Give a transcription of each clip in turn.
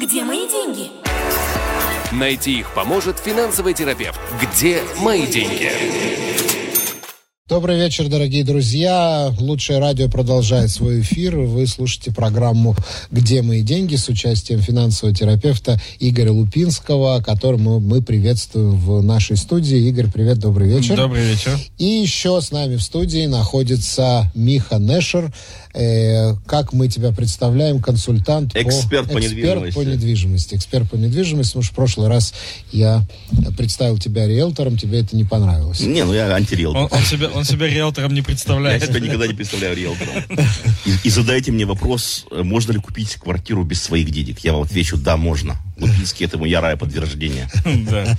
Где мои деньги? Найти их поможет финансовый терапевт. Где мои деньги? Добрый вечер, дорогие друзья. Лучшее радио продолжает свой эфир. Вы слушаете программу «Где мои деньги» с участием финансового терапевта Игоря Лупинского, которому мы приветствуем в нашей студии. Игорь, привет, добрый вечер. Добрый вечер. И еще с нами в студии находится Миха Нешер. Э, как мы тебя представляем, консультант Эксперт по, по эксперт недвижимости. по недвижимости. Эксперт по недвижимости. Потому что в прошлый раз я представил тебя риэлтором, тебе это не понравилось. Не, ну я антириэлтор. Он, он себя, он себя риэлтором не Я представляет. себя никогда не представляю риэлтором. И, и задайте мне вопрос, э, можно ли купить квартиру без своих денег. Я вам отвечу, да, можно. Лупинский этому ярое подтверждение. Да.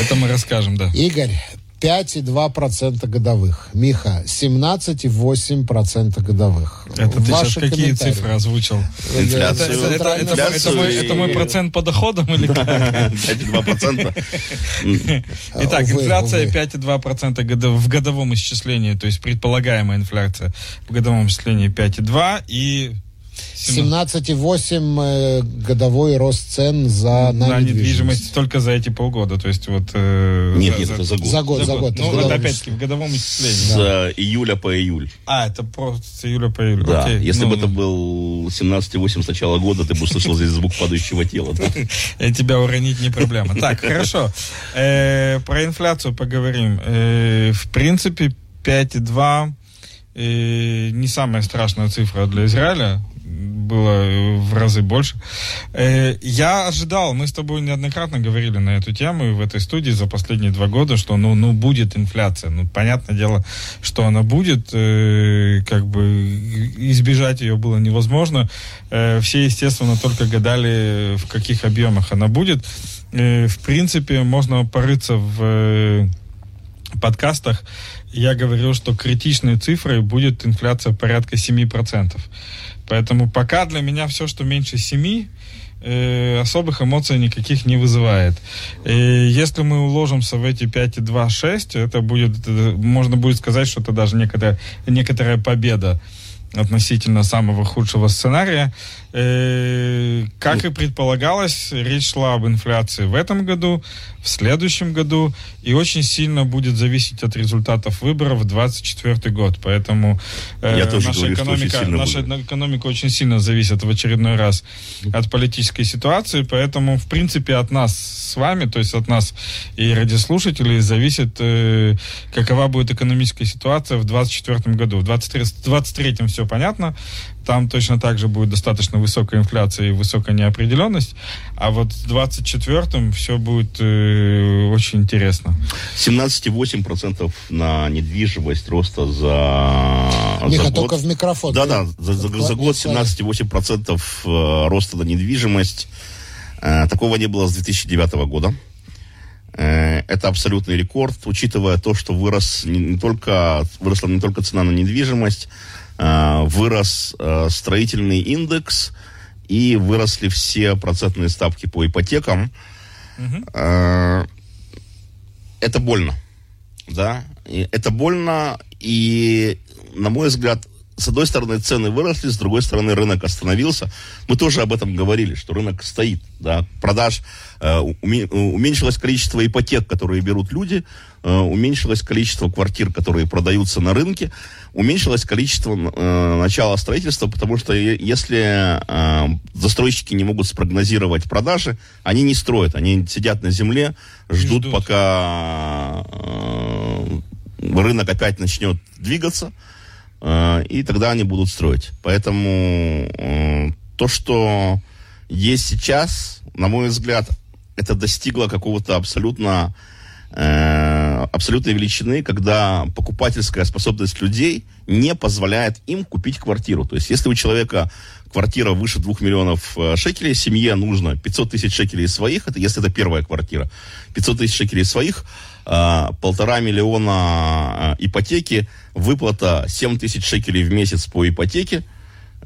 Это мы расскажем, да. Игорь, 5,2% годовых. Миха, 17,8% годовых. Это ты сейчас Ваши какие комментарии. цифры озвучил? Это, Инфляцию. это, это, это, это Инфляцию мой, и- это мой процент по доходам или как? 5,2%. Итак, Увы, инфляция увы. 5,2% годов- в годовом исчислении, то есть предполагаемая инфляция в годовом исчислении 5,2 и 17,8 э, годовой рост цен за на, на недвижимость недвижимость. только за эти полгода. То есть вот... э, Нет, нет, это за год. За год, за год. Ну, В это опять-таки в годовом С исчислении. э, июля по июль. А, это просто с июля по июлю. Да. Окей. Если Ну, бы это ну. был 17,8 с начала года, ты бы услышал здесь звук падающего тела. да? И тебя уронить не проблема. Так, хорошо. Э, Про инфляцию поговорим. Э, В принципе, 5,2 э, не самая страшная цифра для Израиля. Было э, в разы больше. Э, Я ожидал, мы с тобой неоднократно говорили на эту тему и в этой студии за последние два года, что ну, ну будет инфляция. Ну, понятное дело, что она будет. э, Как бы избежать ее было невозможно. Все, естественно, только гадали, в каких объемах она будет. В принципе, можно порыться в подкастах. Я говорил, что критичной цифрой будет инфляция порядка 7%. Поэтому пока для меня все, что меньше 7, э, особых эмоций никаких не вызывает. Э, если мы уложимся в эти 5,2-6, это будет, э, можно будет сказать, что это даже некоторая, некоторая победа относительно самого худшего сценария. Э, как и предполагалось, речь шла об инфляции в этом году, в следующем году, и очень сильно будет зависеть от результатов выборов в 2024 год. Поэтому э, наша, говорю, экономика, наша будет. экономика очень сильно зависит в очередной раз от политической ситуации, поэтому, в принципе, от нас с вами, то есть от нас и радиослушателей, зависит, э, какова будет экономическая ситуация в 2024 году. В 2023 все понятно, там точно так же будет достаточно высокая инфляция и высокая неопределенность, а вот в 2024 все будет э, очень интересно. 17,8% на недвижимость роста за, Миха, за только год. в микрофон. Да, да, за, за- за год слайд. 17,8% э, роста на недвижимость. Э, Такого не было с 2009 года. Э, Это абсолютный рекорд, учитывая то, что вырос не, только, выросла не только цена на недвижимость, вырос э, строительный индекс и выросли все процентные ставки по ипотекам. Э, Это больно, да, это больно, и, на мой взгляд, с одной стороны, цены выросли, с другой стороны, рынок остановился. Мы тоже об этом говорили, что рынок стоит, да, продаж, э, уме- уменьшилось количество ипотек, которые берут люди, э, уменьшилось количество квартир, которые продаются на рынке, уменьшилось количество э, начала строительства, потому что если э, застройщики не могут спрогнозировать продажи, они не строят, они сидят на земле, ждут, ждут. пока э, рынок опять начнет двигаться, э, и тогда они будут строить. Поэтому э, то, что есть сейчас, на мой взгляд, это достигло какого-то абсолютно э, абсолютной величины, когда покупательская способность людей не позволяет им купить квартиру. То есть, если у человека квартира выше 2 миллионов э, шекелей, семье нужно 500 тысяч шекелей своих, это если это первая квартира, 500 тысяч шекелей своих, э, полтора миллиона э, ипотеки, выплата 7 тысяч шекелей в месяц по ипотеке,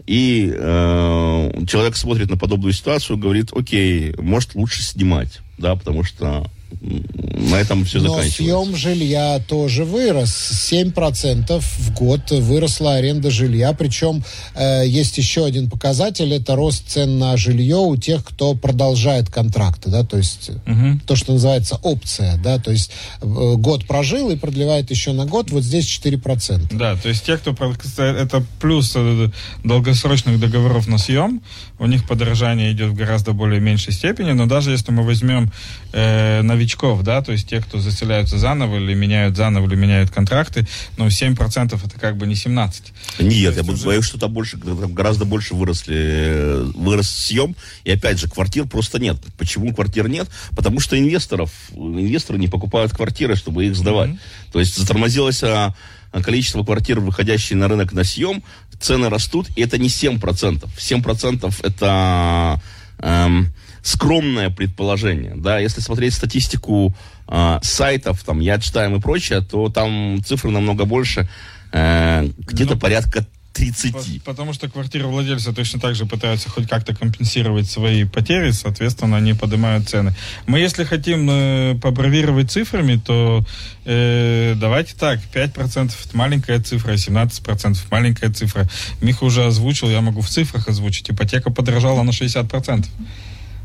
и э, человек смотрит на подобную ситуацию говорит, окей, может лучше снимать, да, потому что на этом все Но заканчивается. съем жилья тоже вырос. 7% в год выросла аренда жилья. Причем э, есть еще один показатель. Это рост цен на жилье у тех, кто продолжает контракты. Да? То есть Мгм. то, что называется опция. Да? То есть э, год прожил и продлевает еще на год. Вот здесь 4%. Да, то есть те, кто это плюс э, долгосрочных договоров на съем, у них подорожание идет в гораздо более меньшей степени, но даже если мы возьмем э, новичков, да, то есть те, кто заселяются заново или меняют заново или меняют контракты, ну 7% это как бы не 17. Нет, я уже- боюсь, что там больше, там гораздо больше выросли, э, вырос съем. И опять же, квартир просто нет. Почему квартир нет? Потому что инвесторов, инвесторы не покупают квартиры, чтобы их сдавать. То есть затормозилось а, количество квартир, выходящие на рынок на съем, цены растут, и это не 7%. 7% это эм, скромное предположение. Да? Если смотреть статистику а, сайтов, там, я читаем и прочее, то там цифры намного больше, э, где-то Ну, порядка По- 30. Потому что квартировладельцы точно так же пытаются хоть как-то компенсировать свои потери, соответственно, они поднимают цены. Мы, если хотим э, побравировать цифрами, то э, давайте так, 5% это маленькая цифра, 17% маленькая цифра. Миха уже озвучил, я могу в цифрах озвучить. Ипотека подорожала на 60%.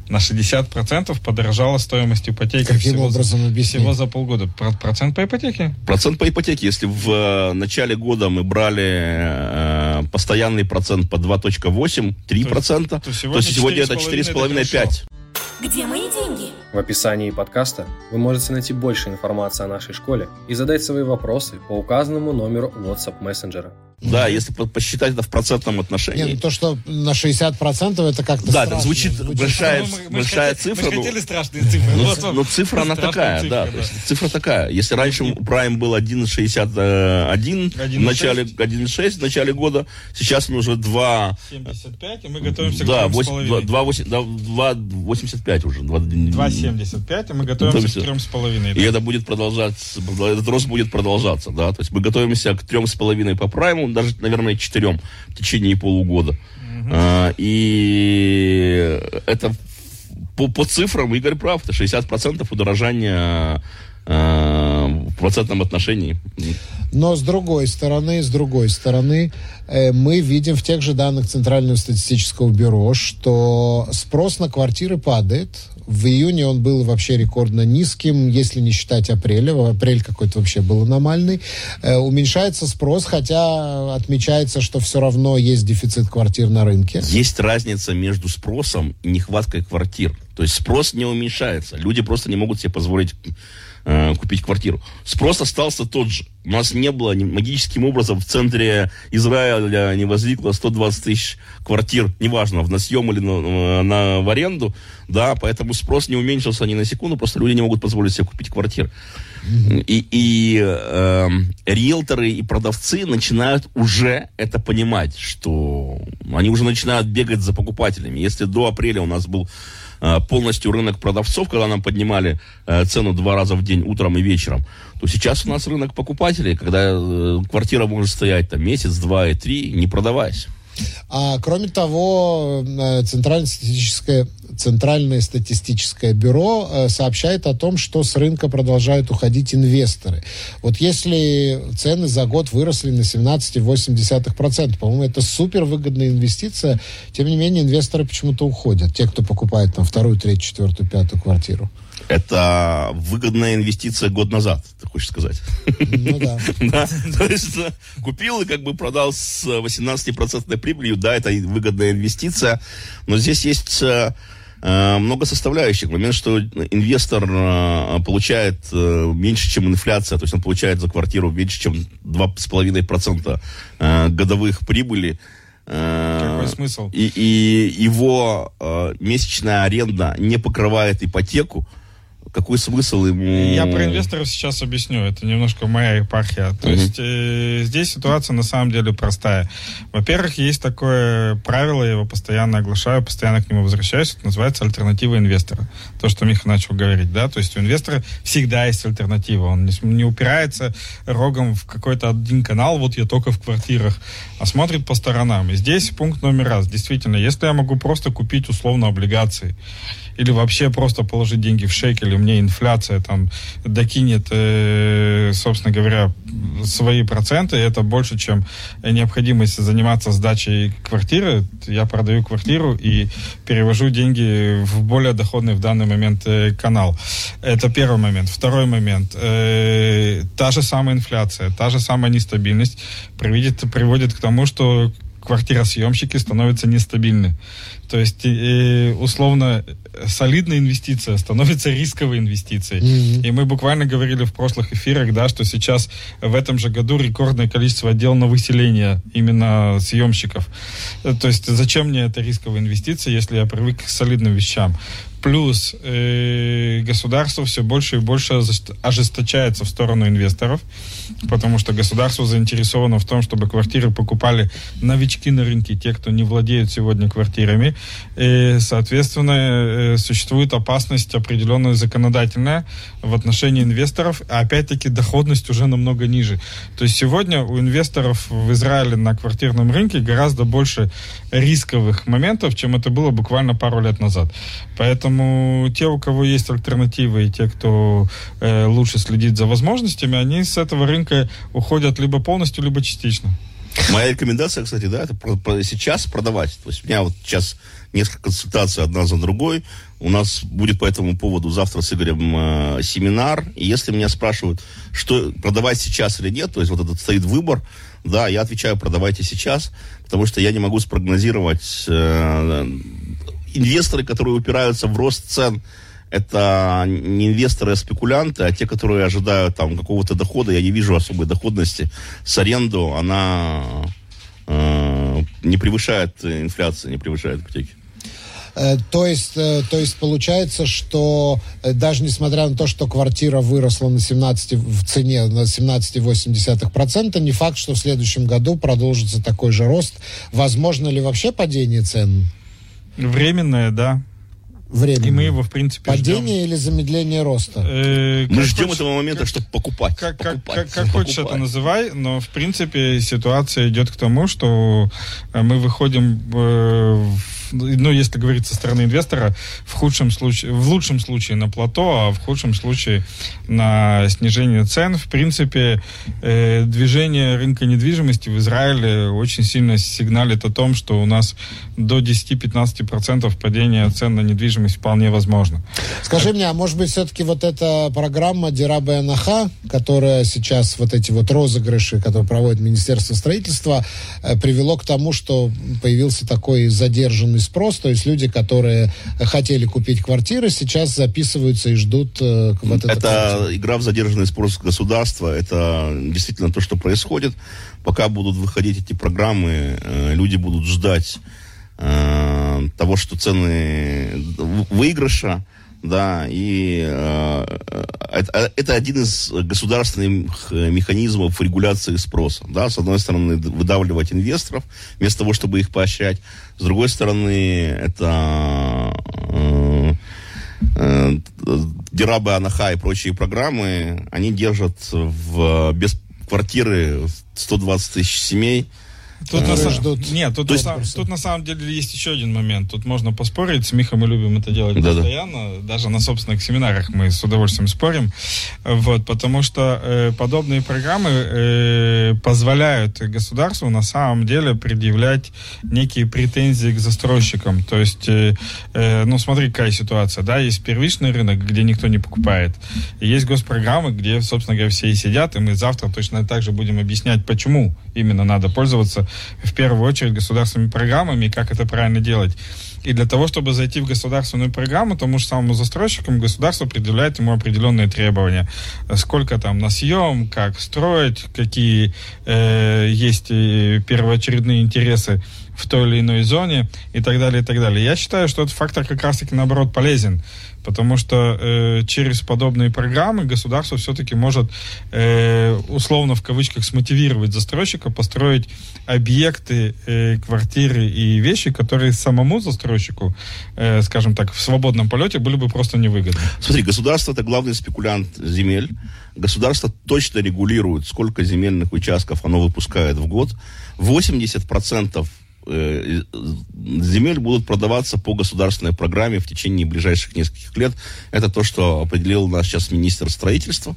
На 60% подорожала стоимость ипотеки Каким всего, за- образом объяснить? всего за полгода. Про- Процент по ипотеке? Процент по ипотеке, если в э, начале года мы брали э, постоянный процент по 2.8, 3%, то, то сегодня сегодня это 4,5, 4,5-5. Где мои деньги? В описании подкаста вы можете найти больше информации о нашей школе и задать свои вопросы по указанному номеру WhatsApp мессенджера. Да, если по- посчитать это в процентном отношении. ну то, что на 60% это как-то Да, страшно. это звучит большая, Ну, мы- мы большая хотели- цифра. Мы ж ну, хотели страшные цифры. Ну, Вот ц- вам. ну, цифра она такая, цифра, да, то есть цифра такая. Если раньше Prime был 1,61 в 1,6. начале 1,6 в начале года, сейчас он уже 2, 75, и мы готовимся да, к 3,5. 2,85 уже. 2, 2,75, и мы готовимся к Готовимся. 3,5. И это будет продолжаться, этот рост будет продолжаться, да, то есть мы готовимся к трем с половиной прайму, даже, наверное, четырем в течение полугода. А, и это по, по цифрам Игорь прав, это 60% удорожания а, в процентном отношении. Но с другой стороны, с другой стороны, э, мы видим в тех же данных Центрального статистического бюро, что спрос на квартиры падает. В июне он был вообще рекордно низким, если не считать апреля. Апрель какой-то вообще был аномальный. Э, уменьшается спрос, хотя отмечается, что все равно есть дефицит квартир на рынке. Есть разница между спросом и нехваткой квартир. То есть спрос не уменьшается. Люди просто не могут себе позволить э, купить квартиру. Спрос остался тот же. У нас не было магическим образом в центре Израиля не возникло 120 тысяч квартир, неважно, на съем или на, на- в аренду, да, поэтому спрос не уменьшился ни на секунду, просто люди не могут позволить себе купить квартиры. И, и эм, риэлторы и продавцы начинают уже это понимать, что они уже начинают бегать за покупателями. Если до апреля у нас был э, полностью рынок продавцов, когда нам поднимали э, цену два раза в день, утром и вечером, то сейчас у нас рынок покупателей, когда э, квартира может стоять там месяц, два и три, не продаваясь. А кроме того, э, Центральное статистическое, Центральное статистическое бюро э, сообщает о том, что с рынка продолжают уходить инвесторы. Вот если цены за год выросли на 17,8%, по-моему, это супер выгодная инвестиция, тем не менее инвесторы почему-то уходят, те, кто покупает там вторую, третью, четвертую, пятую квартиру. Это выгодная инвестиция год назад, ты хочешь сказать? Ну да. Да, то есть э, купил и как бы продал с 18% прибылью, да, это выгодная инвестиция, но здесь есть э, э, много составляющих. Момент, что инвестор получает меньше, чем инфляция, то есть он получает за квартиру меньше, чем 2,5% э, годовых прибыли. Какой смысл? И, и его месячная аренда не покрывает ипотеку. Какой смысл ему? Я про инвесторов сейчас объясню. Это немножко моя епархия. То Мгм. есть э, здесь ситуация на самом деле простая. Во-первых, есть такое правило, я его постоянно оглашаю, постоянно к нему возвращаюсь. Это называется альтернатива инвестора. То, что Миха начал говорить, да. То есть у инвестора всегда есть альтернатива. Он не, не упирается рогом в какой-то один канал, вот я только в квартирах, а смотрит по сторонам. И здесь пункт номер раз. Действительно, если я могу просто купить условно облигации, или вообще просто положить деньги в шекели, мне инфляция там докинет, э, собственно говоря, свои проценты, это больше, чем необходимость заниматься сдачей квартиры. Я продаю квартиру и перевожу деньги в более доходный в данный момент э, канал. Это первый момент. Второй момент. Э, та же самая инфляция, та же самая нестабильность приводит, приводит к тому, что квартиросъемщики становятся нестабильны. То есть, э, условно, солидная инвестиция становится рисковой инвестицией. Mm-hmm. И мы буквально говорили в прошлых эфирах, да, что сейчас в этом же году рекордное количество отдел на выселение именно съемщиков. Э, то есть, зачем мне эта рисковая инвестиция, если я привык к солидным вещам? Плюс э, государство все больше и больше ожесточается в сторону инвесторов, потому что государство заинтересовано в том, чтобы квартиры покупали новички на рынке, те, кто не владеют сегодня квартирами. И, соответственно, э, существует опасность определенная законодательная в отношении инвесторов, а опять-таки доходность уже намного ниже. То есть сегодня у инвесторов в Израиле на квартирном рынке гораздо больше рисковых моментов, чем это было буквально пару лет назад. Поэтому те, у кого есть альтернативы, и те, кто э, лучше следит за возможностями, они с этого рынка уходят либо полностью, либо частично. Моя рекомендация, кстати, да, это про, про, сейчас продавать. То есть у меня вот сейчас несколько консультаций одна за другой. У нас будет по этому поводу завтра с Игорем э, семинар. И если меня спрашивают, что продавать сейчас или нет, то есть вот этот стоит выбор, да, я отвечаю, продавайте сейчас, потому что я не могу спрогнозировать э, инвесторы, которые упираются в рост цен, это не инвесторы, а спекулянты, а те, которые ожидают там какого-то дохода, я не вижу особой доходности с аренду, она э, не превышает инфляции, не превышает ипотеки. Э, то есть, э, то есть получается, что э, даже несмотря на то, что квартира выросла на 17, в цене на 17,8%, не факт, что в следующем году продолжится такой же рост. Возможно ли вообще падение цен? Временное, да. Временное. И мы его, в принципе, Падение ждем. или замедление роста? Э, мы ждем хочешь, этого момента, как, чтобы покупать. Как, покупать, как, как, как хочешь это называй, но, в принципе, ситуация идет к тому, что мы выходим э, в ну, если говорить со стороны инвестора, в худшем случае, в лучшем случае на плато, а в худшем случае на снижение цен. В принципе, э, движение рынка недвижимости в Израиле очень сильно сигналит о том, что у нас до 10-15% падения цен на недвижимость вполне возможно. Скажи мне, а может быть все-таки вот эта программа Дираба Анаха, которая сейчас, вот эти вот розыгрыши, которые проводит Министерство строительства, э, привело к тому, что появился такой задержанный огромный спрос, то есть люди, которые хотели купить квартиры, сейчас записываются и ждут э, вот это. Это игра в задержанный спрос государства, это действительно то, что происходит. Пока будут выходить эти программы, э, люди будут ждать э, того, что цены выигрыша, да, и э, это, это один из государственных механизмов регуляции спроса, да, с одной стороны выдавливать инвесторов вместо того, чтобы их поощрять, с другой стороны это э, э, Дирабы Анаха и прочие программы, они держат в без квартиры 120 тысяч семей, Тут на, ждут. Нет, тут, есть... на, тут на самом деле есть еще один момент. Тут можно поспорить. С Михом мы любим это делать да, постоянно. Да. Даже на собственных семинарах мы с удовольствием спорим. Вот, потому что э, подобные программы э, позволяют государству на самом деле предъявлять некие претензии к застройщикам. То есть, э, э, ну смотри, какая ситуация. Да, есть первичный рынок, где никто не покупает. И есть госпрограммы, где, собственно говоря, все и сидят. И мы завтра точно так же будем объяснять, почему именно надо пользоваться в первую очередь государственными программами как это правильно делать. И для того, чтобы зайти в государственную программу, тому же самому застройщику государство определяет ему определенные требования. Сколько там на съем, как строить, какие э, есть э, первоочередные интересы в той или иной зоне и так далее, и так далее. Я считаю, что этот фактор как раз-таки наоборот полезен, потому что э, через подобные программы государство все-таки может э, условно в кавычках смотивировать застройщика построить объекты, э, квартиры и вещи, которые самому застройщику, э, скажем так, в свободном полете были бы просто невыгодны. Смотри, государство это главный спекулянт земель. Государство точно регулирует, сколько земельных участков оно выпускает в год. 80% э, земель будут продаваться по государственной программе в течение ближайших нескольких лет. Это то, что определил наш сейчас министр строительства.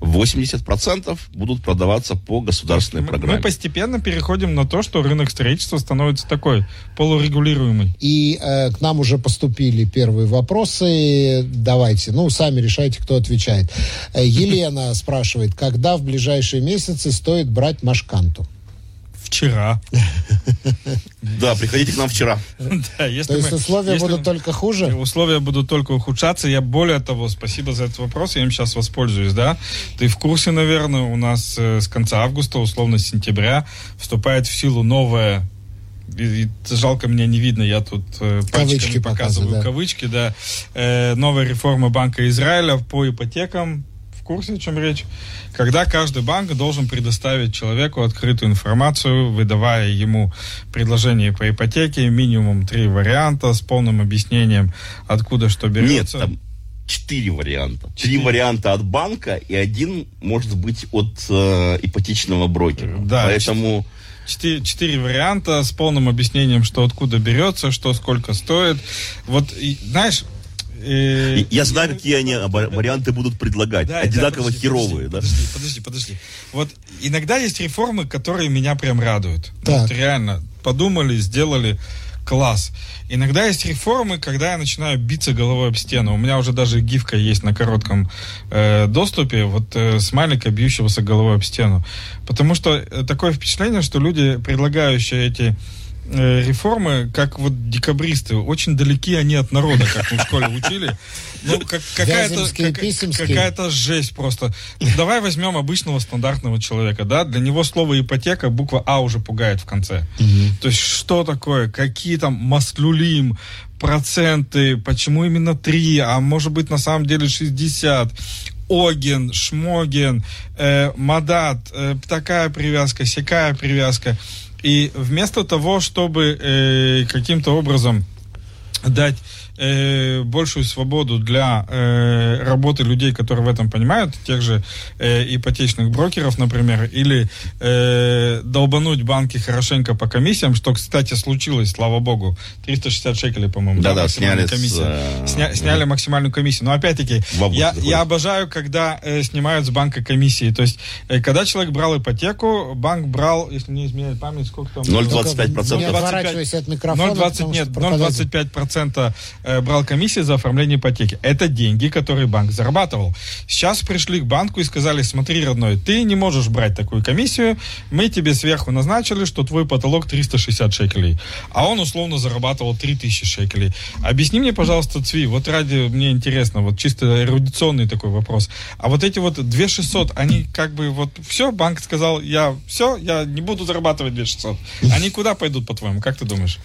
80% будут продаваться по государственной Мы- программе. Мы постепенно переходим на то, что рынок строительства становится такой полурегулируемый. И э, к нам уже поступили первые вопросы. Давайте, ну, сами решайте, кто отвечает. Э, Елена спрашивает, когда в ближайшие месяцы стоит брать Машканту? Вчера. Да, приходите к нам вчера. Да, если То есть мы- условия если будут только хуже? Условия будут только ухудшаться. Я более того, спасибо за этот вопрос, я им сейчас воспользуюсь, да. Ты в курсе, наверное, у нас э, с конца августа, условно с сентября, вступает в силу новая и- и жалко меня не видно, я тут э, Кавычки показываю да. кавычки, да. Э, новая реформа Банка Израиля по ипотекам. Курсе, о чем речь? Когда каждый банк должен предоставить человеку открытую информацию, выдавая ему предложение по ипотеке, минимум три варианта с полным объяснением, откуда что Нет, берется. там четыре варианта. Четыре. Три варианта от банка и один может быть от э, ипотечного брокера. Да, Поэтому Четыре, четыре варианта с полным объяснением, что откуда берется, что сколько стоит. Вот, и, знаешь... э, я знаю, какие они варианты будут предлагать. Да, Одинаково да, подожди, херовые, да? подожди, Подожди, подожди, Вот иногда есть реформы, которые меня прям радуют. Так. Вот реально подумали, сделали класс. Иногда есть реформы, когда я начинаю биться головой об стену. У меня уже даже гифка есть на коротком э, доступе, вот э, смайлика, бьющегося головой об стену. Потому что э, такое впечатление, что люди, предлагающие эти э, реформы, как вот декабристы, очень далеки они от народа, как мы в школе учили. Ну, как, какая-то, как- какая-то жесть просто. Давай возьмем обычного стандартного человека, да, для него слово ипотека, буква А уже пугает в конце. То есть что такое, какие там маслюлим, проценты, почему именно 3, а может быть на самом деле 60, Оген, Шмоген, э, Мадат, э, такая привязка, сякая привязка. И вместо того, чтобы э, каким-то образом дать э, большую свободу для э, работы людей, которые в этом понимают, тех же э, ипотечных брокеров, например, или э, долбануть банки хорошенько по комиссиям, что, кстати, случилось, слава богу, 360 шекелей, по-моему, Да-да, максимальная сняли с, комиссия. э, Сня- сняли максимальную комиссию. Но опять-таки, я, заходит. я обожаю, когда э, снимают с банка комиссии. То есть, э, когда человек брал ипотеку, банк брал, если не изменяет память, сколько там? 0,25%. Не отворачивайся от микрофона, 0,20, потому нет, что пропадает. 0,25% э, брал комиссии за оформление ипотеки. Это деньги, которые банк зарабатывал. Сейчас пришли к банку и сказали, смотри, родной, ты не можешь брать такую комиссию, мы тебе сверху назначили, что твой потолок 360 шекелей, а он условно зарабатывал 3000 шекелей. Объясни мне, пожалуйста, Цви, вот ради, мне интересно, вот чисто эрудиционный такой вопрос, а вот эти вот 2600, они как бы вот все, банк сказал, я все, я не буду зарабатывать 2600. Они куда пойдут, по-твоему, как ты думаешь?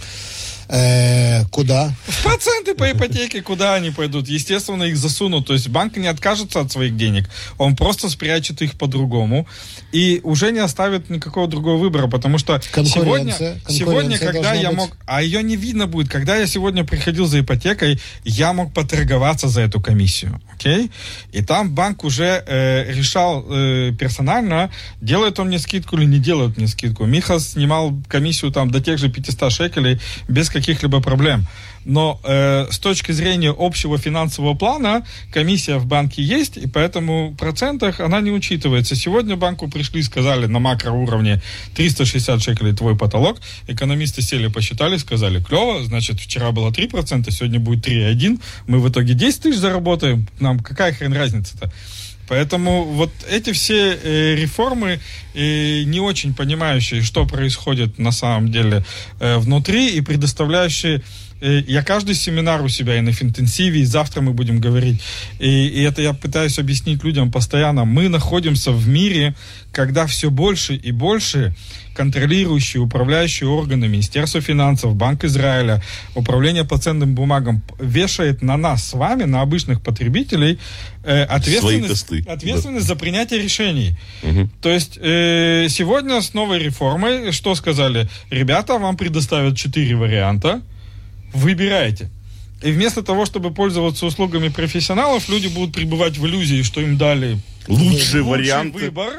Э, куда? Проценты по ипотеке, куда они пойдут? Естественно, их засунут. То есть банк не откажется от своих денег. Он просто спрячет их по-другому. И уже не оставит никакого другого выбора. Потому что сегодня, Конкуренция. сегодня когда я быть. мог... А ее не видно будет. Когда я сегодня приходил за ипотекой, я мог поторговаться за эту комиссию. Окей? И там банк уже э, решал э, персонально, делает он мне скидку или не делает мне скидку. Миха снимал комиссию там до тех же 500 шекелей без каких-либо проблем. Но э, с точки зрения общего финансового плана комиссия в банке есть, и поэтому в процентах она не учитывается. Сегодня банку пришли сказали на макроуровне 360 шекелей твой потолок. Экономисты сели, посчитали, сказали, клево, значит, вчера было 3%, сегодня будет 3,1, мы в итоге 10 тысяч заработаем, нам какая хрен разница-то? Поэтому вот эти все э, реформы, э, не очень понимающие, что происходит на самом деле э, внутри, и предоставляющие я каждый семинар у себя и на финтенсиве, и завтра мы будем говорить. И, и это я пытаюсь объяснить людям постоянно. Мы находимся в мире, когда все больше и больше контролирующие, управляющие органы Министерства финансов, Банк Израиля, Управление по ценным бумагам вешает на нас с вами, на обычных потребителей, э, ответственность, ответственность за принятие решений. Мгм. То есть э, сегодня с новой реформой что сказали? Ребята, вам предоставят четыре варианта, выбирайте. И вместо того, чтобы пользоваться услугами профессионалов, люди будут пребывать в иллюзии, что им дали Лучший лучший вариант. выбор,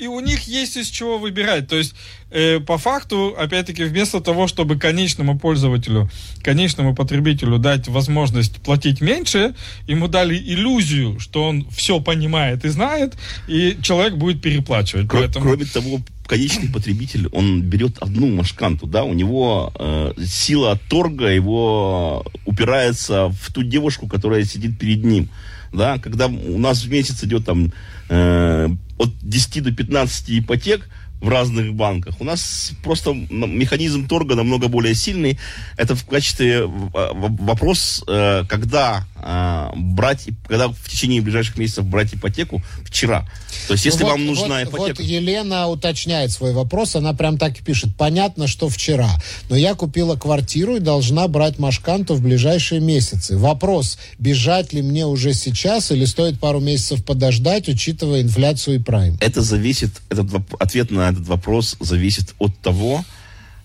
и у них есть из чего выбирать. То есть, э, по факту, опять-таки, вместо того, чтобы конечному пользователю, конечному потребителю дать возможность платить меньше, ему дали иллюзию, что он все понимает и знает, и человек будет переплачивать. Кро- Поэтому... Кроме того, конечный потребитель, он берет одну машканту, да, у него э, сила торга его упирается в ту девушку, которая сидит перед ним, да, когда у нас в месяц идет там э, от 10 до 15 ипотек, в разных банках. У нас просто механизм торга намного более сильный. Это в качестве вопрос, э, когда э, брать, когда в течение ближайших месяцев брать ипотеку вчера. То есть, если ну, вот, вам нужна вот, ипотека... Вот Елена уточняет свой вопрос, она прям так и пишет. Понятно, что вчера, но я купила квартиру и должна брать Машканту в ближайшие месяцы. Вопрос, бежать ли мне уже сейчас или стоит пару месяцев подождать, учитывая инфляцию и прайм? Это зависит, этот ответ на этот вопрос зависит от того,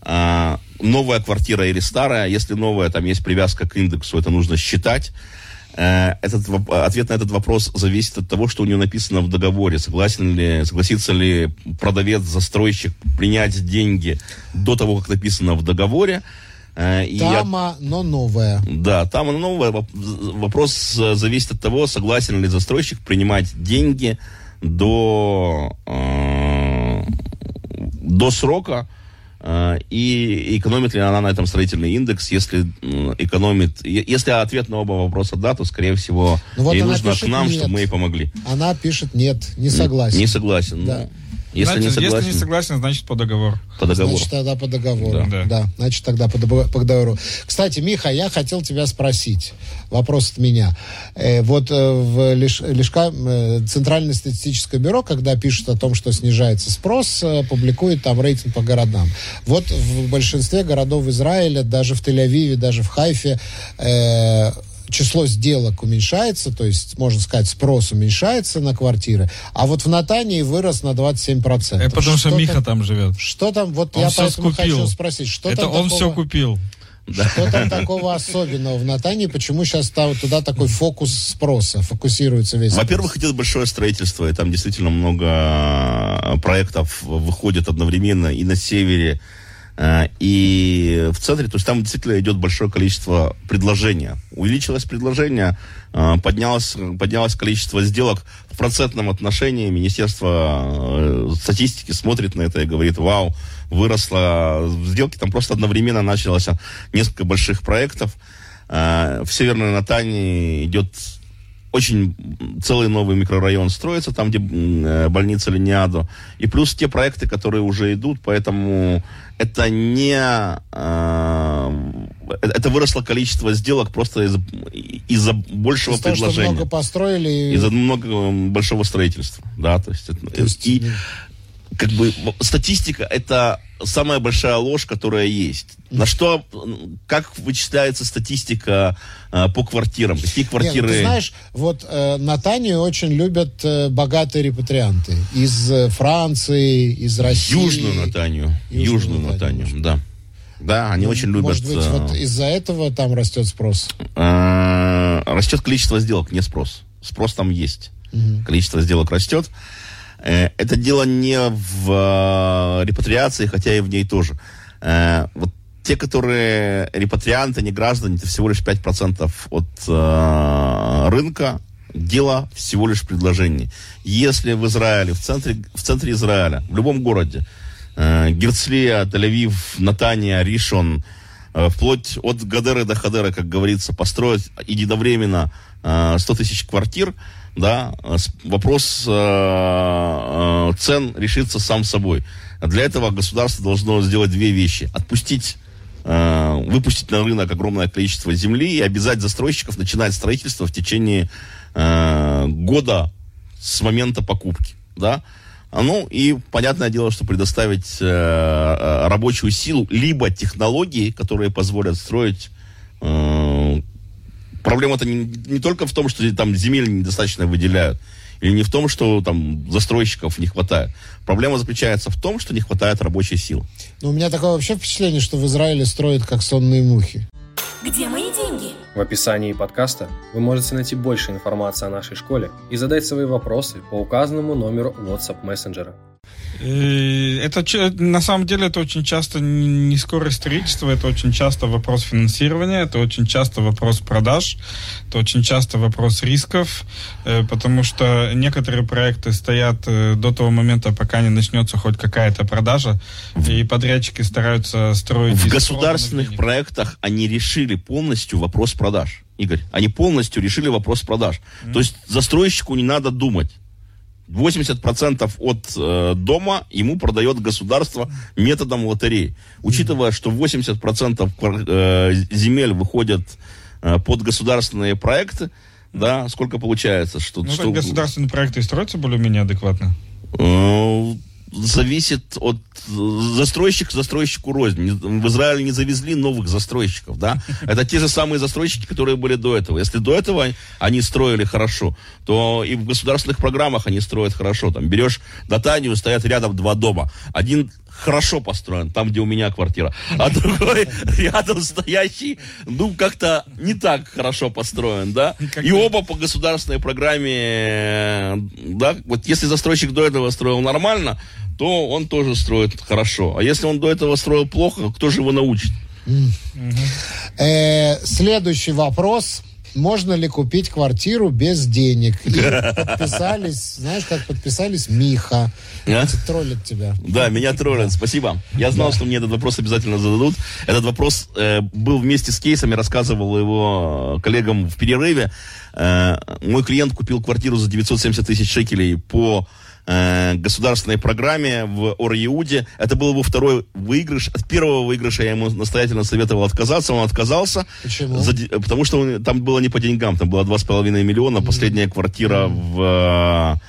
а, новая квартира или старая. Если новая, там есть привязка к индексу, это нужно считать. Э, этот, ответ на этот вопрос зависит от того, что у нее написано в договоре. Согласен ли, согласится ли продавец, застройщик принять деньги до того, как написано в договоре. Э, и тама, я... но новая. Да, тама, но новая. Вопрос зависит от того, согласен ли застройщик принимать деньги до э, до срока, э, и экономит ли она на этом строительный индекс, если экономит... Если ответ на оба вопроса да, то, скорее всего, ну, вот ей нужно к нам, нет. чтобы мы ей помогли. Она пишет нет, не согласен. Не согласен. Да. Если, значит, не согласен, если не согласен, значит по договору. По договору. Значит, тогда по договору. Да. да. Значит, тогда по, по договору. Кстати, Миха, я хотел тебя спросить. Вопрос от меня. Э, вот э, в Лиш, Лишка, э, Центральное статистическое бюро, когда пишут о том, что снижается спрос, э, публикует там рейтинг по городам. Вот в большинстве городов Израиля, даже в Тель-Авиве, даже в Хайфе, э, число сделок уменьшается, то есть, можно сказать, спрос уменьшается на квартиры, а вот в Натании вырос на 27%. Это потому что, что Миха там живет. Что там, вот он я поэтому купил. хочу спросить, что Это там он такого, все купил. Что там такого особенного в Натании? Почему сейчас там, туда такой фокус спроса, фокусируется весь? Во-первых, идет большое строительство, и там действительно много проектов выходит одновременно и на севере, и в центре, то есть там действительно идет большое количество предложения. Увеличилось предложение, э, поднялось, поднялось количество сделок в процентном отношении. Министерство э, статистики смотрит на это и говорит, вау, выросло. Сделки там просто одновременно началось несколько больших проектов. В Северной Натании идет очень целый новый микрорайон строится, там, где больница Линиадо. И плюс те проекты, которые уже идут, поэтому это не... Э, это выросло количество сделок просто из-за из большего из предложения. Того, много построили. Из-за много большого строительства. Да, то есть... То есть... И, как бы статистика это самая большая ложь, которая есть. На что, как вычисляется статистика э, по квартирам? Какие квартиры? Нет, ты знаешь, вот э, Натанию очень любят э, богатые репатрианты из э, Франции, из России. Южную Натанию. Южную, Южную Натанию, Натанию да. Да, они ну, очень любят. Может быть, вот э, из-за этого там растет спрос? Э, растет количество сделок, не спрос. Спрос там есть. Угу. Количество сделок растет. Э, это дело не в э, репатриации, хотя и в ней тоже. Э, вот те, которые репатрианты, не граждане, это всего лишь 5% от рынка, дело всего лишь предложений. Если в Израиле, в центре, в центре Израиля, в любом городе, Герцлия, Тель-Авив, Натания, Ришон, вплоть от Гадеры до Хадера, как говорится, построить единовременно 100 тысяч квартир – да, вопрос э, э, цен решится сам собой. Для этого государство должно сделать две вещи. Отпустить э, выпустить на рынок огромное количество земли и обязать застройщиков начинать строительство в течение года с момента покупки, да. Ну и понятное дело, что предоставить э, рабочую силу либо технологии, которые позволят строить проблема-то не, не только в том, что там земель недостаточно выделяют, или не в том, что там застройщиков не хватает. Проблема заключается в том, что не хватает рабочей силы. Ну, у меня такое вообще впечатление, что в Израиле строят как сонные мухи. Где мои деньги? В описании подкаста вы можете найти больше информации о нашей школе и задать свои вопросы по указанному номеру WhatsApp мессенджера. Это на самом деле это очень часто не скорость строительства, это очень часто вопрос финансирования, это очень часто вопрос продаж, это очень часто вопрос рисков, э, потому что некоторые проекты стоят э, до того момента, пока не начнется хоть какая-то продажа, и подрядчики стараются строить. В государственных проектах они решили полностью вопрос продаж. Игорь, они полностью решили вопрос продаж. Mm-hmm. То есть застройщику не надо думать 80% от э, дома ему продает государство методом лотереи. Учитывая, что 80% э, земель выходят э, под государственные проекты, да, сколько получается? Что, ну, что... государственные проекты строятся более-менее адекватно? Э, зависит от застройщик застройщику рознь. В Израиле не завезли новых застройщиков, да? Это те же самые застройщики, которые были до этого. Если до этого они строили хорошо, то и в государственных программах они строят хорошо. Там берешь Датанию, стоят рядом два дома. Один хорошо построен, там, где у меня квартира, а другой рядом стоящий, ну, как-то не так хорошо построен, да, и оба по государственной программе, да, вот если застройщик до этого строил нормально, то он тоже строит хорошо, а если он до этого строил плохо, кто же его научит? Э, следующий вопрос можно ли купить квартиру без денег. И подписались, знаешь, как подписались Миха. А? Троллят тебя. Да, меня троллят, спасибо. Я знал, да. что мне этот вопрос обязательно зададут. Этот вопрос э, был вместе с кейсами, рассказывал его коллегам в перерыве. Э, мой клиент купил квартиру за 970 тысяч шекелей по э, государственной программе в Ор-Иуде. Это был его второй выигрыш. От первого выигрыша я ему настоятельно советовал отказаться. Он отказался. Почему? За, потому что он, там было не по деньгам. Там было 2,5 миллиона. Последняя квартира в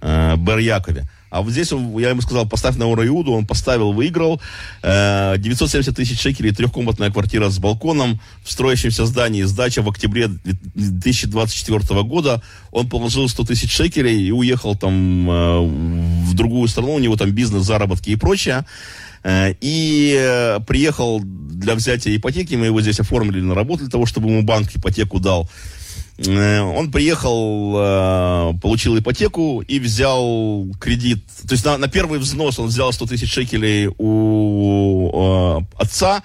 э, Бер-Якове. А вот здесь он, я ему сказал, поставь на Ура он поставил, выиграл. 970 э, тысяч шекелей, трехкомнатная квартира с балконом в строящемся здании, сдача в октябре 2024 года. Он положил 100 тысяч шекелей и уехал там э, в другую страну, у него там бизнес, заработки и прочее. Э, и приехал для взятия ипотеки, мы его здесь оформили на работу для того, чтобы ему банк ипотеку дал. Э, он приехал, э, получил ипотеку и взял кредит. То есть на, на первый взнос он взял 100 тысяч шекелей у э, отца,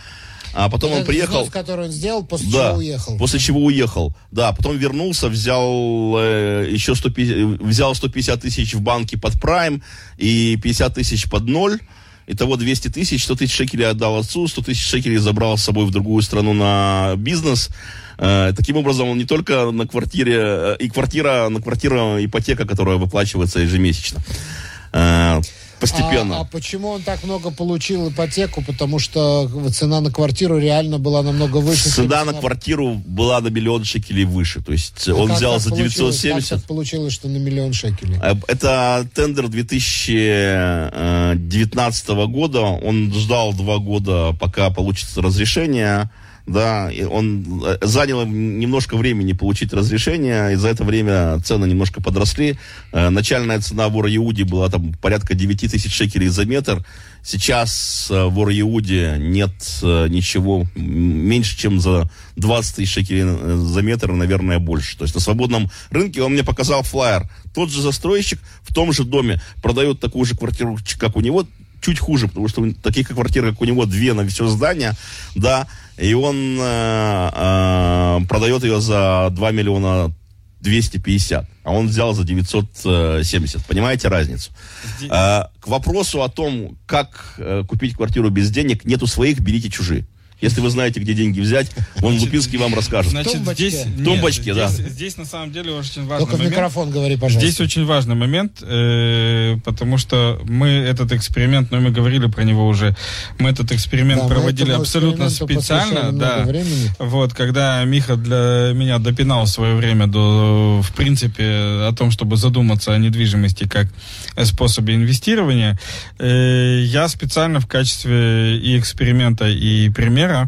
а потом Это он приехал... Взнос, который он сделал, после да, чего уехал. после чего уехал. Да, потом вернулся, взял э, еще 150, взял 150 тысяч в банке под Prime и 50 тысяч под ноль. Итого 200 тысяч, 100 тысяч шекелей отдал отцу, 100 тысяч шекелей забрал с собой в другую страну на бизнес. Э, таким образом, он не только на квартире, э, и квартира, на квартиру ипотека, которая выплачивается ежемесячно. Э, постепенно. А, а почему он так много получил ипотеку? Потому что цена на квартиру реально была намного выше. Цена на квартиру была на миллион шекелей выше. То есть а он как взял за 970. Как так получилось, что на миллион шекелей? Это тендер 2019 года. Он ждал два года, пока получится разрешение да, он э, занял немножко времени получить разрешение, и за это время цены немножко подросли. Э, начальная цена в Ор-Иуде была там порядка 9 тысяч шекелей за метр. Сейчас э, в Ор-Иуде нет ничего меньше, чем за 20 тысяч шекелей за метр, наверное, больше. То есть на свободном рынке он мне показал флайер. Тот же застройщик в том же доме продает такую же квартиру, как у него, чуть хуже, потому что таких квартир, как у него, две на все здание, да, и он э, э, продает ее за 2 миллиона 250, а он взял за 970. Понимаете разницу? Э, к вопросу о том, как э, купить квартиру без денег, нету своих, берите чужие. Если вы знаете, где деньги взять, он Лупинский вам расскажет. Значит, в здесь, в тумбочке, да. Здесь, здесь на самом деле очень важный Только момент. в микрофон говори, пожалуйста. Здесь очень важный момент, э, потому что мы этот эксперимент, ну мы говорили про него уже, мы этот эксперимент да, проводили абсолютно специально, да. Времени. Вот, когда Миха для меня допинал в свое время до, в принципе, о том, чтобы задуматься о недвижимости как способе инвестирования, э, я специально в качестве и эксперимента, и примера Yeah.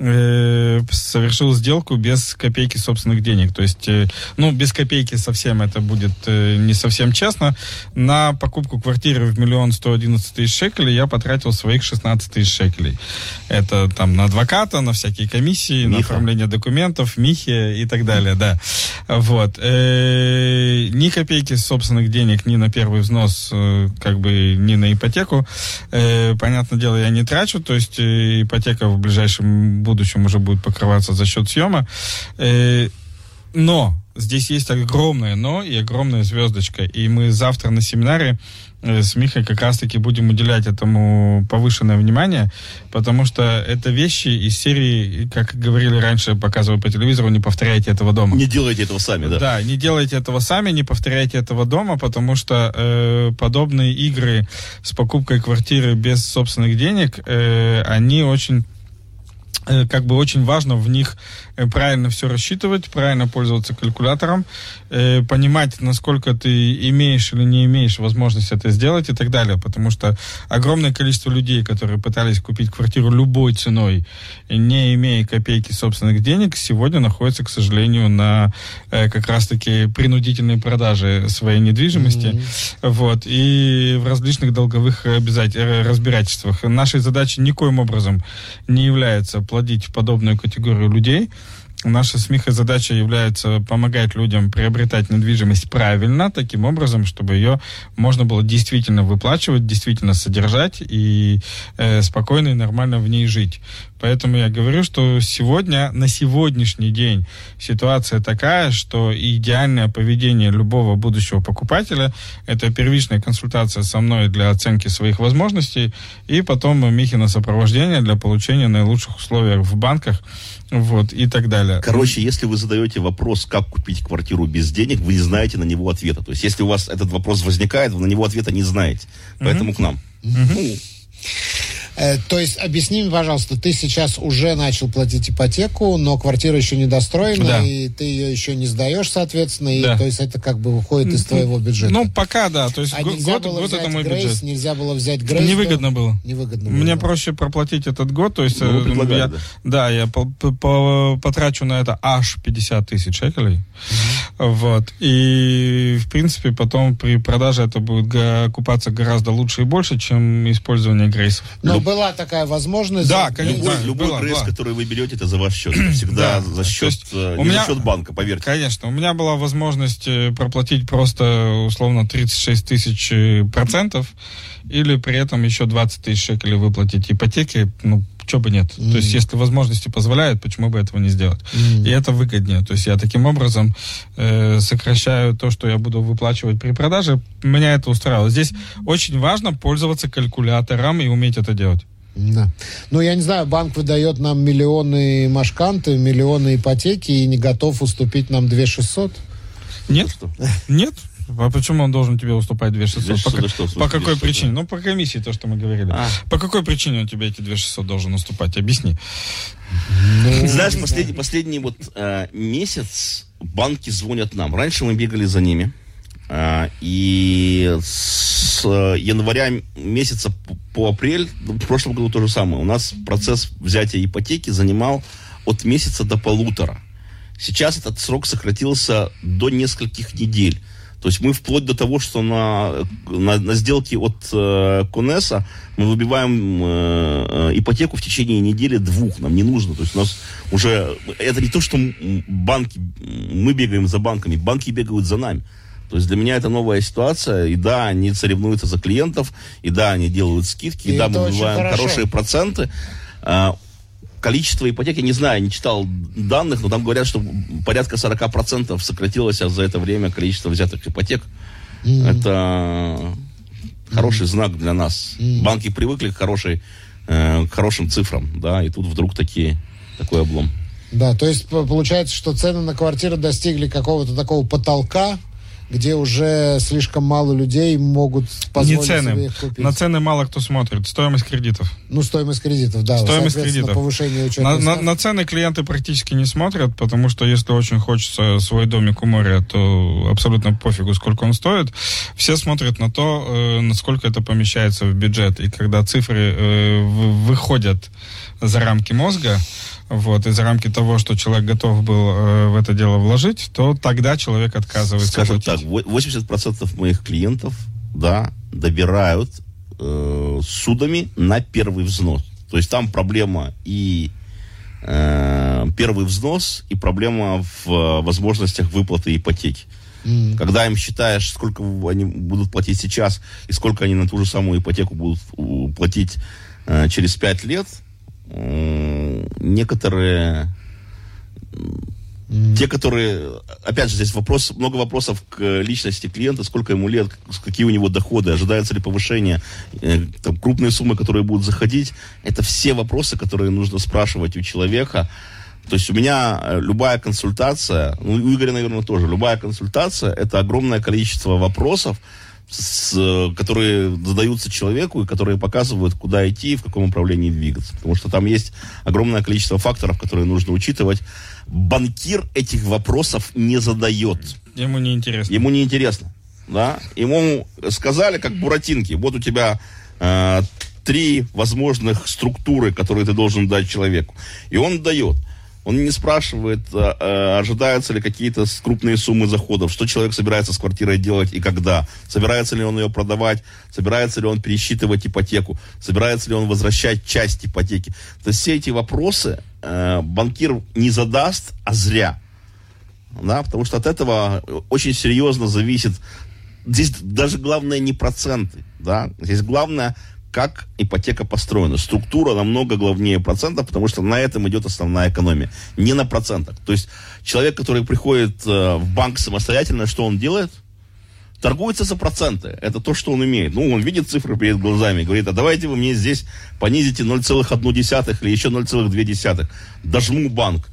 Э, совершил сделку без копейки собственных денег. То есть, э, ну, без копейки совсем это будет э, не совсем честно. На покупку квартиры в миллион сто одиннадцать тысяч шекелей я потратил своих 16 тысяч шекелей. Это там на адвоката, на всякие комиссии, Миха. на оформление документов, михи и так далее, да. Вот. Э, ни копейки собственных денег ни на первый взнос, э, как бы ни на ипотеку. Э, понятное дело, я не трачу, то есть э, ипотека в ближайшем будущем уже будет покрываться за счет съема. Э, но здесь есть огромное но и огромная звездочка. И мы завтра на семинаре э, с Михой как раз-таки будем уделять этому повышенное внимание, потому что это вещи из серии, как говорили раньше, показывая по телевизору, не повторяйте этого дома. Не делайте этого сами, да? Да, не делайте этого сами, не повторяйте этого дома, потому что э, подобные игры с покупкой квартиры без собственных денег, э, они очень как бы очень важно в них э, правильно все рассчитывать, правильно пользоваться калькулятором, э, понимать, насколько ты имеешь или не имеешь возможность это сделать и так далее. Потому что огромное количество людей, которые пытались купить квартиру любой ценой, не имея копейки собственных денег, сегодня находятся, к сожалению, на э, как раз-таки принудительной продаже своей недвижимости. Вот, и в различных долговых э, разбирательствах. Нашей задачей никоим образом не является плодить подобную категорию людей. Наша с Михой задача является помогать людям приобретать недвижимость правильно, таким образом, чтобы ее можно было действительно выплачивать, действительно содержать и э, спокойно и нормально в ней жить. Поэтому я говорю, что сегодня, на сегодняшний день ситуация такая, что идеальное поведение любого будущего покупателя – это первичная консультация со мной для оценки своих возможностей и потом Михина сопровождение для получения наилучших условий в банках вот, и так далее. Короче, если вы задаете вопрос, как купить квартиру без денег, вы не знаете на него ответа. То есть, если у вас этот вопрос возникает, вы на него ответа не знаете. Поэтому к нам. Ну, Э, то есть, объясни мне, пожалуйста, ты сейчас уже начал платить ипотеку, но квартира еще не достроена, Да. и ты ее еще не сдаешь, соответственно, и Да. то есть это как бы выходит из твоего бюджета. Ну, пока да. То есть а год, было год взять это мой грейс, бюджет. нельзя было взять грейс. Невыгодно было. Невыгодно было. Мне проще проплатить этот год, то есть Ну, э, предлагали, я, да. да, я по- по- по- потрачу на это аж 50 тысяч шекелей, вот, и в принципе потом при продаже это будет окупаться гораздо лучше и больше, чем использование грейсов. Но была такая возможность. Да, конечно. Любой, Да, любой было, грейс, было. который вы берете, это за ваш счет. Всегда Да. за счет, есть э, у меня- за счет банка, поверьте. Конечно, у меня была возможность э, проплатить просто условно 36 тысяч э, процентов или при этом еще 20 тысяч шекелей выплатить ипотеки, ну, что бы нет. То есть, если возможности позволяют, почему бы этого не сделать? И это выгоднее. То есть, я таким образом э, сокращаю то, что я буду выплачивать при продаже. Меня это устраивало. Здесь очень важно пользоваться калькулятором и уметь это делать. Да. Ну, я не знаю, банк выдает нам миллионы машканты, миллионы ипотеки и не готов уступить нам 2 600. Нет? Что? Нет. А почему он должен тебе уступать 2600? 2600, по, да что, по какой 2600? причине? Ну, по комиссии, то, что мы говорили. А. По какой причине он тебе эти 2600 должен уступать? Объясни. Ну, Знаешь, последний, последний вот э, месяц банки звонят нам. Раньше мы бегали за ними. э, и с э, января месяца по, по апрель, ну, в прошлом году то же самое. У нас процесс взятия ипотеки занимал от месяца до полутора. Сейчас этот срок сократился до нескольких недель. То есть мы вплоть до того, что на, на, на сделке от э, Конеса мы выбиваем э, э, ипотеку в течение недели двух. Нам не нужно. То есть у нас уже... Это не то, что банки... Мы бегаем за банками. Банки бегают за нами. То есть для меня это новая ситуация. И да, они соревнуются за клиентов. И да, они делают скидки. И, И да, мы выбиваем хорошо. хорошие проценты. Количество ипотек, я не знаю, не читал данных, но там говорят, что порядка 40% сократилось за это время количество взятых ипотек. Это хороший знак для нас. Банки привыкли к, хорошей, э, к хорошим цифрам, да, и тут вдруг такие, такой облом. Да, то есть получается, что цены на квартиры достигли какого-то такого потолка, где уже слишком мало людей могут позволить не себе цены. их купить. На цены мало кто смотрит. Стоимость кредитов. Ну, стоимость кредитов, да. Стоимость кредитов. повышение На, на- на цены клиенты практически не смотрят, потому что если очень хочется свой домик у моря, то абсолютно пофигу, сколько он стоит. Все смотрят на то, э, насколько это помещается в бюджет. И когда цифры э, выходят за рамки мозга, вот, из рамки того, что человек готов был э, в это дело вложить, то тогда человек отказывается Скажем платить. так, во- 80% моих клиентов, да, добирают э, судами на первый взнос. То есть там проблема и э, первый взнос, и проблема в э, возможностях выплаты ипотеки. Когда им считаешь, сколько они будут платить сейчас, и сколько они на ту же самую ипотеку будут платить э, через 5 лет, некоторые те, которые, опять же, здесь вопрос, много вопросов к личности клиента, сколько ему лет, какие у него доходы, ожидается ли повышение, э, там, крупные суммы, которые будут заходить. Это все вопросы, которые нужно спрашивать у человека. То есть у меня э, любая консультация, ну, у Игоря, наверное, тоже, любая консультация, это огромное количество вопросов, с, э, которые задаются человеку и которые показывают, куда идти и в каком направлении двигаться. Потому что там есть огромное количество факторов, которые нужно учитывать. Банкир этих вопросов не задает. Ему не интересно. Ему не интересно. Да? Ему сказали, как Буратинки, вот у тебя э, три возможных структуры, которые ты должен дать человеку. И он дает. Он не спрашивает, э, э, ожидаются ли какие-то крупные суммы заходов, что человек собирается с квартирой делать и когда, собирается ли он ее продавать, собирается ли он пересчитывать ипотеку, собирается ли он возвращать часть ипотеки. То есть все эти вопросы э, банкир не задаст, а зря. Да, потому что от этого очень серьезно зависит, здесь даже главное не проценты, да, здесь главное, как ипотека построена. Структура намного главнее процентов, потому что на этом идет основная экономия, не на процентах. То есть человек, который приходит э, в банк самостоятельно, что он делает? Торгуется за проценты. Это то, что он умеет. Ну, он видит цифры перед глазами, говорит, а давайте вы мне здесь понизите 0,1 или еще 0,2. Дожму банк.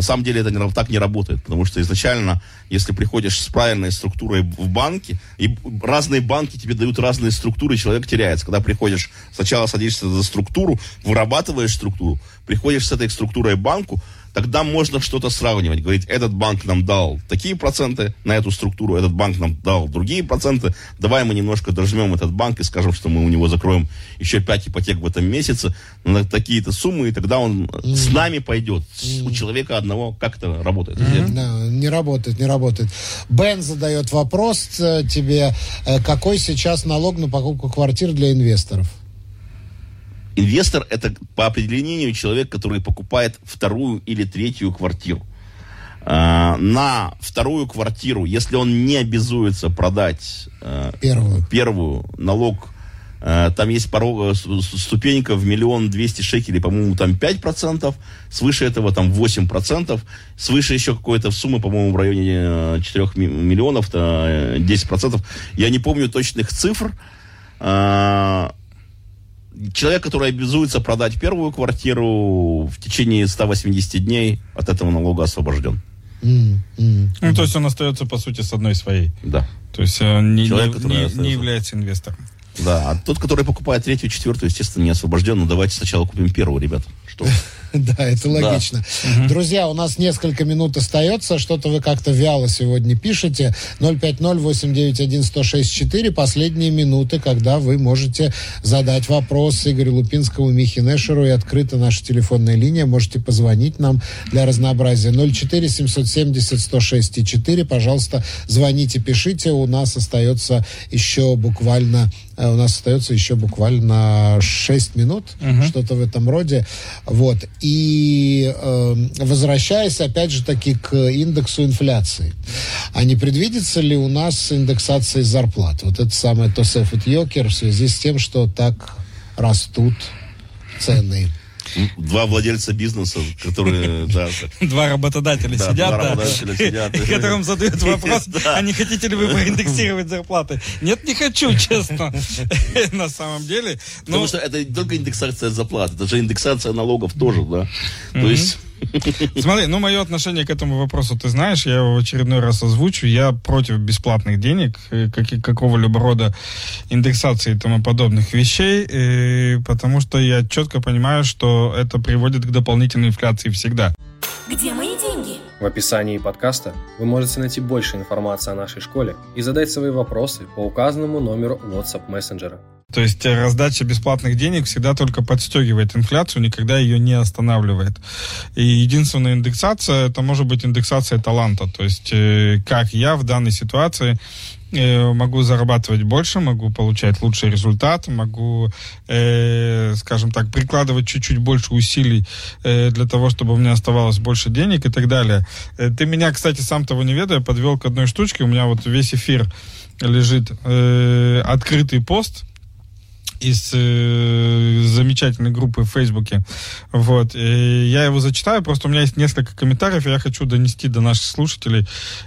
На самом деле это так не работает, потому что изначально, если приходишь с правильной структурой в банке, и разные банки тебе дают разные структуры, человек теряется. Когда приходишь, сначала садишься за структуру, вырабатываешь структуру, приходишь с этой структурой к банку, тогда можно что-то сравнивать. Говорить, этот банк нам дал такие проценты на эту структуру, этот банк нам дал другие проценты. Давай мы немножко дожмем этот банк и скажем, что мы у него закроем еще 5 ипотек в этом месяце на такие-то суммы, и тогда он с нами пойдет. У человека одного. Как это работает? Да, не работает, не работает. Бен задает вопрос э, тебе, э, какой сейчас налог на покупку квартир для инвесторов? Инвестор это по определению человек, который покупает вторую или третью квартиру. А, на вторую квартиру, если он не обязуется продать э, Первую. первую налог, э, там есть порог, э, ступенька в миллион двести шекелей, по-моему, там 5%, свыше этого там 8%, свыше еще какой-то суммы, по-моему, в районе э, 4 ми- миллионов, то, э, 10%. Я не помню точных цифр. Человек, который обязуется продать первую квартиру в течение 180 дней, от этого налога освобожден. М, м. Ну, то есть он остается, по сути, с одной своей. Да. То есть он не, Человек, не- который не- остается. не является инвестором. Да, а тот, который покупает третью, четвертую, естественно, не освобожден. Но давайте сначала купим первую, ребята. Что? Да, это логично. Друзья, у нас несколько минут остается. Что-то вы как-то вяло сегодня пишете. 050-891-1064. Последние минуты, когда вы можете задать вопрос Игорю Лупинскому, Михе Нешеру. И открыта наша телефонная линия. Можете позвонить нам для разнообразия. 04-770-106-4. Пожалуйста, звоните, пишите. У нас остается еще буквально э, у нас остается еще буквально 6 минут, что-то в этом роде. Вот. И э, возвращаясь, опять же таки, к индексу инфляции. А не предвидится ли у нас индексация зарплат? Вот это самое Тосефет Йокер в связи с тем, что так растут цены. Два владельца бизнеса, которые, да, Два работодателя Да, сидят, два да, сидят. и которым задают вопрос, Да. а не хотите ли вы проиндексировать зарплаты? Нет, не хочу, честно. На самом деле. Потому Ну, что это не только индексация зарплат, это же индексация налогов тоже, да. То есть, Смотри, ну, мое отношение к этому вопросу, ты знаешь, я его в очередной раз озвучу. Я против бесплатных денег, э, как, какого-либо рода индексации и тому подобных вещей, э, потому что я четко понимаю, что это приводит к дополнительной инфляции всегда. Где мои деньги? В описании подкаста вы можете найти больше информации о нашей школе и задать свои вопросы по указанному номеру WhatsApp мессенджера. То есть э, раздача бесплатных денег всегда только подстегивает инфляцию, никогда ее не останавливает. И единственная индексация, это может быть индексация таланта. То есть э, как я в данной ситуации могу зарабатывать больше, могу получать лучший результат, могу, э, скажем так, прикладывать чуть-чуть больше усилий э, для того, чтобы у меня оставалось больше денег и так далее. Э, ты меня, кстати, сам того не ведая, подвел к одной штучке. У меня вот весь эфир лежит э, открытый пост из э, замечательной группы в Фейсбуке. Вот. И я его зачитаю, просто у меня есть несколько комментариев, и я хочу донести до наших слушателей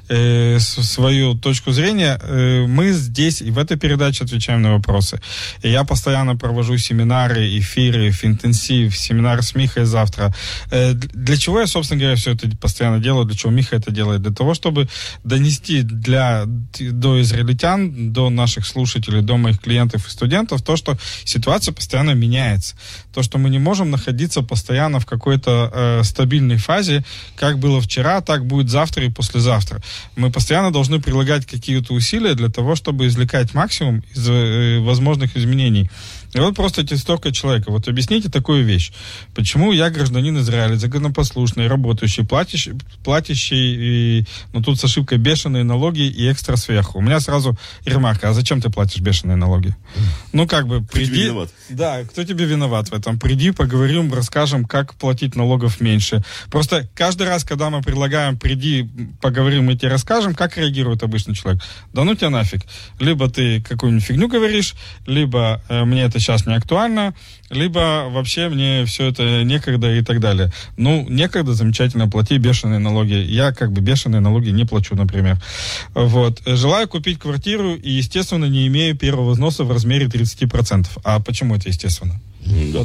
э, свою точку зрения. Э, мы здесь и в этой передаче отвечаем на вопросы. И я постоянно провожу семинары, эфиры, интенсив, семинар с Михой завтра. Э, для чего я, собственно говоря, все это постоянно делаю, для чего Миха это делает? Для того, чтобы донести для, до израильтян, до наших слушателей, до моих клиентов и студентов то, что ситуация постоянно меняется. То, что мы не можем находиться постоянно в какой-то э, стабильной фазе, как было вчера, так будет завтра и послезавтра. Мы постоянно должны прилагать какие-то усилия для того, чтобы извлекать максимум из э, возможных изменений. И вот просто тестовка человека. Вот объясните такую вещь. Почему я гражданин Израиля, законопослушный, работающий, платящий, платящий и, ну тут с ошибкой бешеные налоги и экстра сверху. У меня сразу ремарка, а зачем ты платишь бешеные налоги? Ну как бы, приди... виноват? Да, кто тебе виноват в этом? Приди, поговорим, расскажем, как платить налогов меньше. Просто каждый раз, когда мы предлагаем, приди, поговорим, мы тебе расскажем, как реагирует обычный человек. Да ну тебя нафиг. Либо ты какую-нибудь фигню говоришь, либо э, мне это сейчас не актуально, либо вообще мне все это некогда и так далее. Ну, некогда, замечательно, плати бешеные налоги. Я как бы бешеные налоги не плачу, например. Вот. Желаю купить квартиру и, естественно, не имею первого взноса в размере 30%. А почему это естественно?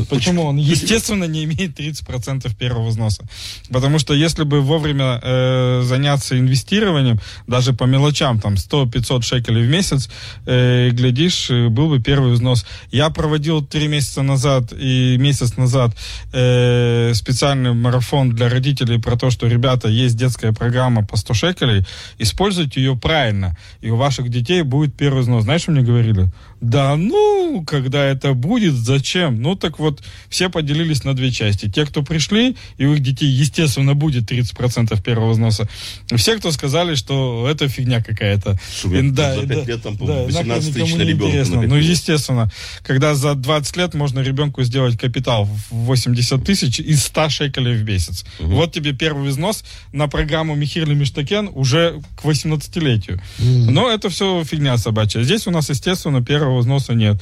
Почему он, естественно, не имеет 30% первого взноса? Потому что если бы вовремя э, заняться инвестированием, даже по мелочам, там 100-500 шекелей в месяц, э, глядишь, э, был бы первый взнос. Я проводил три месяца назад и месяц назад э, специальный марафон для родителей про то, что, ребята, есть детская программа по 100 шекелей, используйте ее правильно, и у ваших детей будет первый взнос. Знаешь, что мне говорили? Да ну, когда это будет, зачем? Ну так вот, все поделились на две части. Те, кто пришли, и у их детей, естественно, будет 30% первого взноса. Все, кто сказали, что это фигня какая-то. Шумит, за 5 лет там, по 18 тысяч на ребенка интересно. Ну, естественно, когда за 20 лет можно ребенку сделать капитал в 80 тысяч из 100 шекелей в месяц. Вот тебе первый взнос на программу Михирли Миштакен уже к 18-летию. Но это все фигня собачья. Здесь у нас, естественно, первого взноса нет.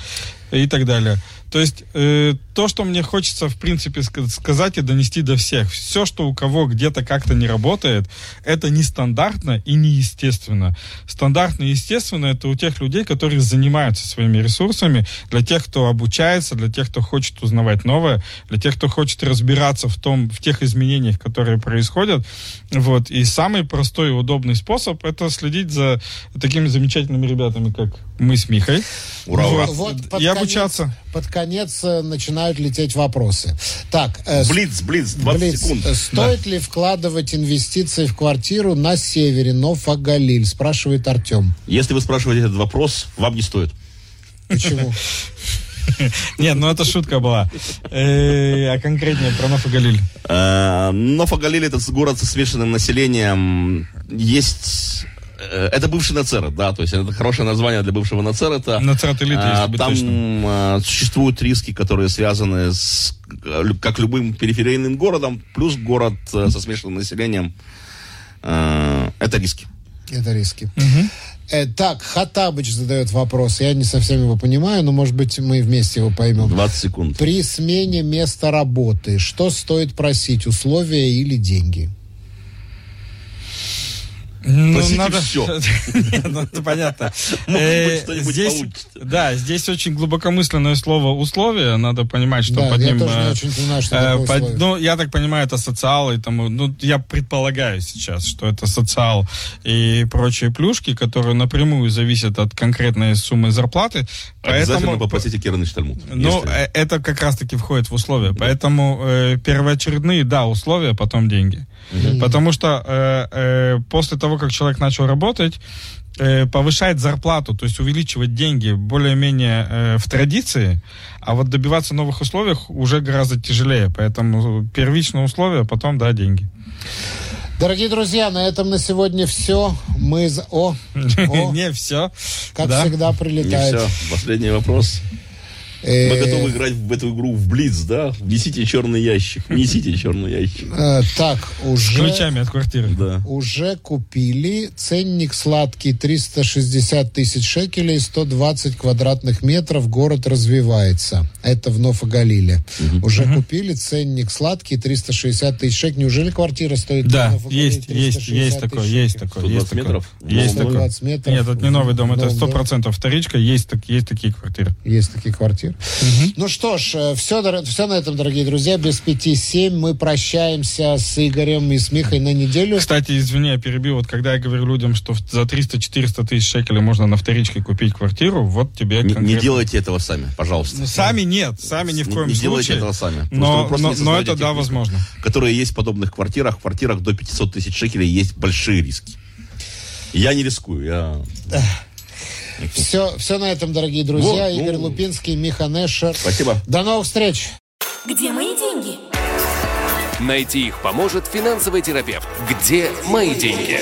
И так далее. То есть э, то, что мне хочется, в принципе, ска- сказать и донести до всех. Все, что у кого где-то как-то не работает, это нестандартно и неестественно. Стандартно и естественно это у тех людей, которые занимаются своими ресурсами, для тех, кто обучается, для тех, кто хочет узнавать новое, для тех, кто хочет разбираться в том, в тех изменениях, которые происходят. Вот. И самый простой и удобный способ это следить за такими замечательными ребятами, как мы с Михой. Ура, ура. Вот под и конец- обучаться. Под конец э, начинают лететь вопросы. Так, э, Блиц, блиц, 20 Блиц, секунд. э, стоит ли вкладывать инвестиции в квартиру на севере Нофагалиль? Спрашивает Артем. Если вы спрашиваете этот вопрос, вам не стоит. Почему? Нет, ну это шутка была. А конкретнее про Нофагалиль. Э, Но Фагалиль это город со смешанным населением. Есть... э, Это бывший Нацерет, да, то есть это хорошее название для бывшего Нацерета. Нацерет-элит, А, если быть Там точным. э, существуют риски, которые связаны с, э, как любым периферийным городом, плюс город э, со смешанным населением. Это риски. Это риски. Э, так, Хатабыч задает вопрос. Я не совсем его понимаю, но, может быть, мы вместе его поймем. 20 секунд. При смене места работы что стоит просить, условия или деньги? Ну, Просите всё. Нет, ну, это понятно. Может Э, быть, здесь, получится. да, здесь очень глубокомысленное слово условия. Надо понимать, что Да, под я ним... тоже не э, очень понимаю, что э, под-. Ну, я так понимаю, это социал и тому. Ну, я предполагаю сейчас, что это социал и прочие плюшки, которые напрямую зависят от конкретной суммы зарплаты. Обязательно Поэтому- попросите Керныч Тальмуд. ну, если- это как раз-таки входит в условия. Поэтому э, первоочередные, да, условия, потом деньги. Потому что э, э, после того, того, как человек начал работать, э, повышать зарплату, то есть увеличивать деньги более-менее э, в традиции, а вот добиваться новых условий уже гораздо тяжелее. Поэтому первичное условие, потом, да, деньги. Дорогие друзья, на этом на сегодня все. Мы... за- О, о, Не все. как Да. всегда Не прилетает. все. Последний вопрос. Э, Мы готовы играть в эту игру в Блиц, да? Внесите черный ящик. Несите черный ящик. э, так, С уже... ключами от квартиры. Да. Уже купили. Ценник сладкий 360 тысяч шекелей, 120 квадратных метров. Город развивается. Это в Нофагалиле. Уже купили. Ценник сладкий 360 тысяч шекелей. Неужели квартира стоит Да, есть, есть, 360 есть такое, есть такое, есть 120 такое. метров? Есть такое. 120 метров. Нет, это не новый дом, это Новый сто дом. процентов вторичка, есть, так, есть такие квартиры. Есть такие квартиры. Ну что ж, все, все на этом, дорогие друзья. Без пяти семь мы прощаемся с Игорем и с Михой на неделю. Кстати, извини, я перебил. Вот когда я говорю людям, что за 300-400 тысяч шекелей можно на вторичке купить квартиру, вот тебе Не, не конкретно- делайте этого сами, пожалуйста. Ну, Сами нет, сами ни в Не- коем не делайте случае. этого сами. Но, но, не но это да, возможно. Которые есть в подобных квартирах. В квартирах до 500 тысяч шекелей есть большие риски. Я не рискую, я... Все, все на этом, дорогие друзья. Вот, ну. Игорь Лупинский, Миха Нешер. Спасибо. До новых встреч! Где мои деньги? Найти их поможет финансовый терапевт. Где мои деньги?